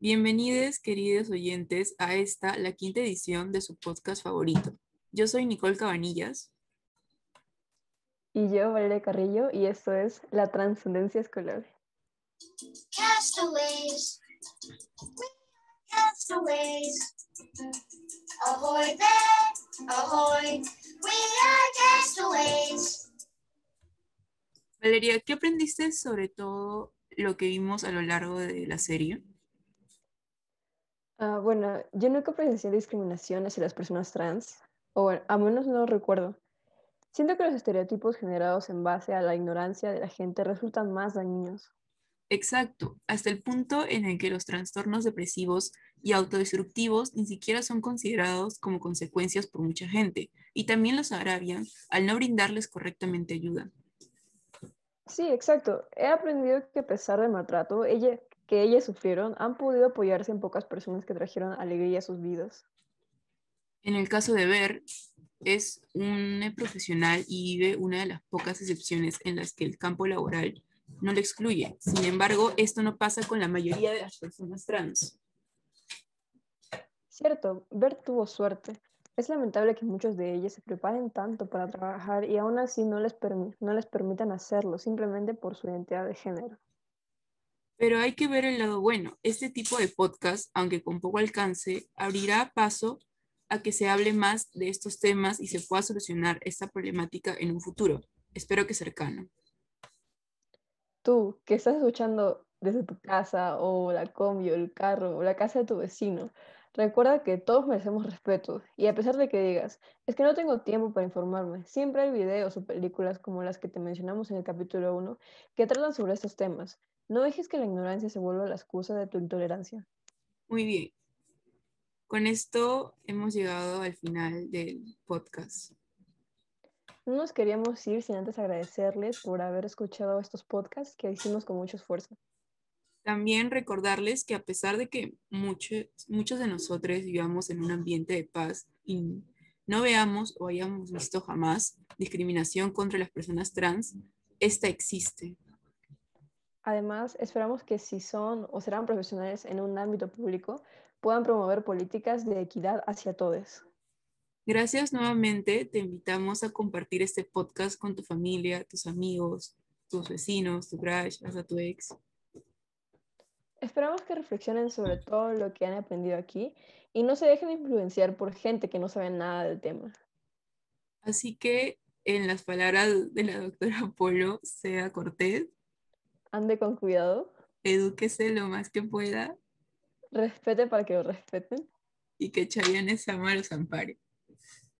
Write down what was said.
Bienvenidos, queridos oyentes, a esta, la quinta edición de su podcast favorito. Yo soy Nicole Cabanillas. Y yo, Valeria Carrillo, y esto es La Transcendencia Escolar. Castaways, castaways. Ahoy there, ahoy, we are castaways. Valeria, ¿qué aprendiste sobre todo lo que vimos a lo largo de la serie? Ah, bueno, yo nunca presencié discriminación hacia las personas trans, o bueno, a menos no lo recuerdo. Siento que los estereotipos generados en base a la ignorancia de la gente resultan más dañinos. Exacto, hasta el punto en el que los trastornos depresivos y autodestructivos ni siquiera son considerados como consecuencias por mucha gente, y también los agravian al no brindarles correctamente ayuda. Sí, exacto. He aprendido que a pesar del maltrato, ella, que ellas sufrieron han podido apoyarse en pocas personas que trajeron alegría a sus vidas. En el caso de Ver, es un profesional y vive una de las pocas excepciones en las que el campo laboral no le excluye. Sin embargo, esto no pasa con la mayoría de las personas trans. Cierto, Ver tuvo suerte. Es lamentable que muchos de ellos se preparen tanto para trabajar y aún así no les, no les permitan hacerlo simplemente por su identidad de género. Pero hay que ver el lado bueno. Este tipo de podcast, aunque con poco alcance, abrirá paso a que se hable más de estos temas y se pueda solucionar esta problemática en un futuro. Espero que cercano. Tú, que estás escuchando desde tu casa o la combi o el carro o la casa de tu vecino, recuerda que todos merecemos respeto y a pesar de que digas, es que no tengo tiempo para informarme, siempre hay videos o películas como las que te mencionamos en el capítulo 1 que tratan sobre estos temas no dejes que la ignorancia se vuelva la excusa de tu intolerancia. Muy bien. Con esto hemos llegado al final del podcast. No nos queríamos ir sin antes agradecerles por haber escuchado estos podcasts que hicimos con mucho esfuerzo. También recordarles que a pesar de que muchos, muchos de nosotros vivamos en un ambiente de paz y no veamos o hayamos visto jamás discriminación contra las personas trans, esta existe Además, esperamos que si son o serán profesionales en un ámbito público, puedan promover políticas de equidad hacia todos. Gracias nuevamente. Te invitamos a compartir este podcast con tu familia, tus amigos, tus vecinos, tu crush, hasta tu ex. Esperamos que reflexionen sobre todo lo que han aprendido aquí y no se dejen influenciar por gente que no sabe nada del tema. Así que, en las palabras de la doctora Polo, sea cortés, ande con cuidado. Edúquese lo más que pueda. Respete para que lo respeten. Y que Chayanne Sama los ampare.